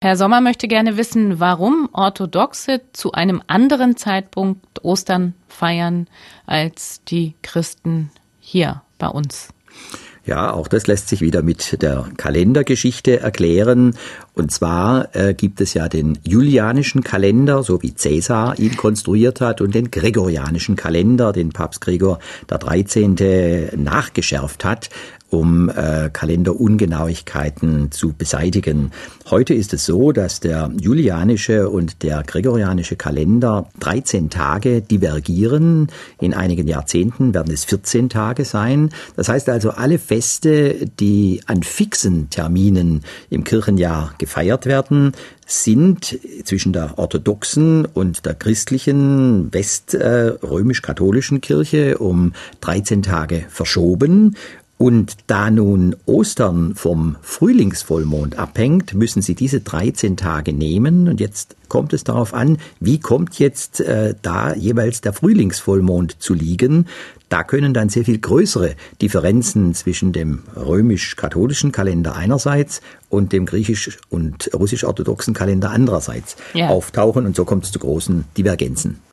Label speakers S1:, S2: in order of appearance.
S1: Herr Sommer möchte gerne wissen, warum Orthodoxe zu einem anderen Zeitpunkt Ostern feiern als die Christen hier bei uns.
S2: Ja, auch das lässt sich wieder mit der Kalendergeschichte erklären. Und zwar äh, gibt es ja den julianischen Kalender, so wie Cäsar ihn konstruiert hat, und den gregorianischen Kalender, den Papst Gregor der 13. nachgeschärft hat um äh, Kalenderungenauigkeiten zu beseitigen. Heute ist es so, dass der julianische und der gregorianische Kalender 13 Tage divergieren. In einigen Jahrzehnten werden es 14 Tage sein. Das heißt also, alle Feste, die an fixen Terminen im Kirchenjahr gefeiert werden, sind zwischen der orthodoxen und der christlichen weströmisch-katholischen Kirche um 13 Tage verschoben und da nun Ostern vom Frühlingsvollmond abhängt, müssen Sie diese 13 Tage nehmen. Und jetzt kommt es darauf an, wie kommt jetzt äh, da jeweils der Frühlingsvollmond zu liegen. Da können dann sehr viel größere Differenzen zwischen dem römisch-katholischen Kalender einerseits und dem griechisch- und russisch-orthodoxen Kalender andererseits ja. auftauchen. Und so kommt es zu großen Divergenzen.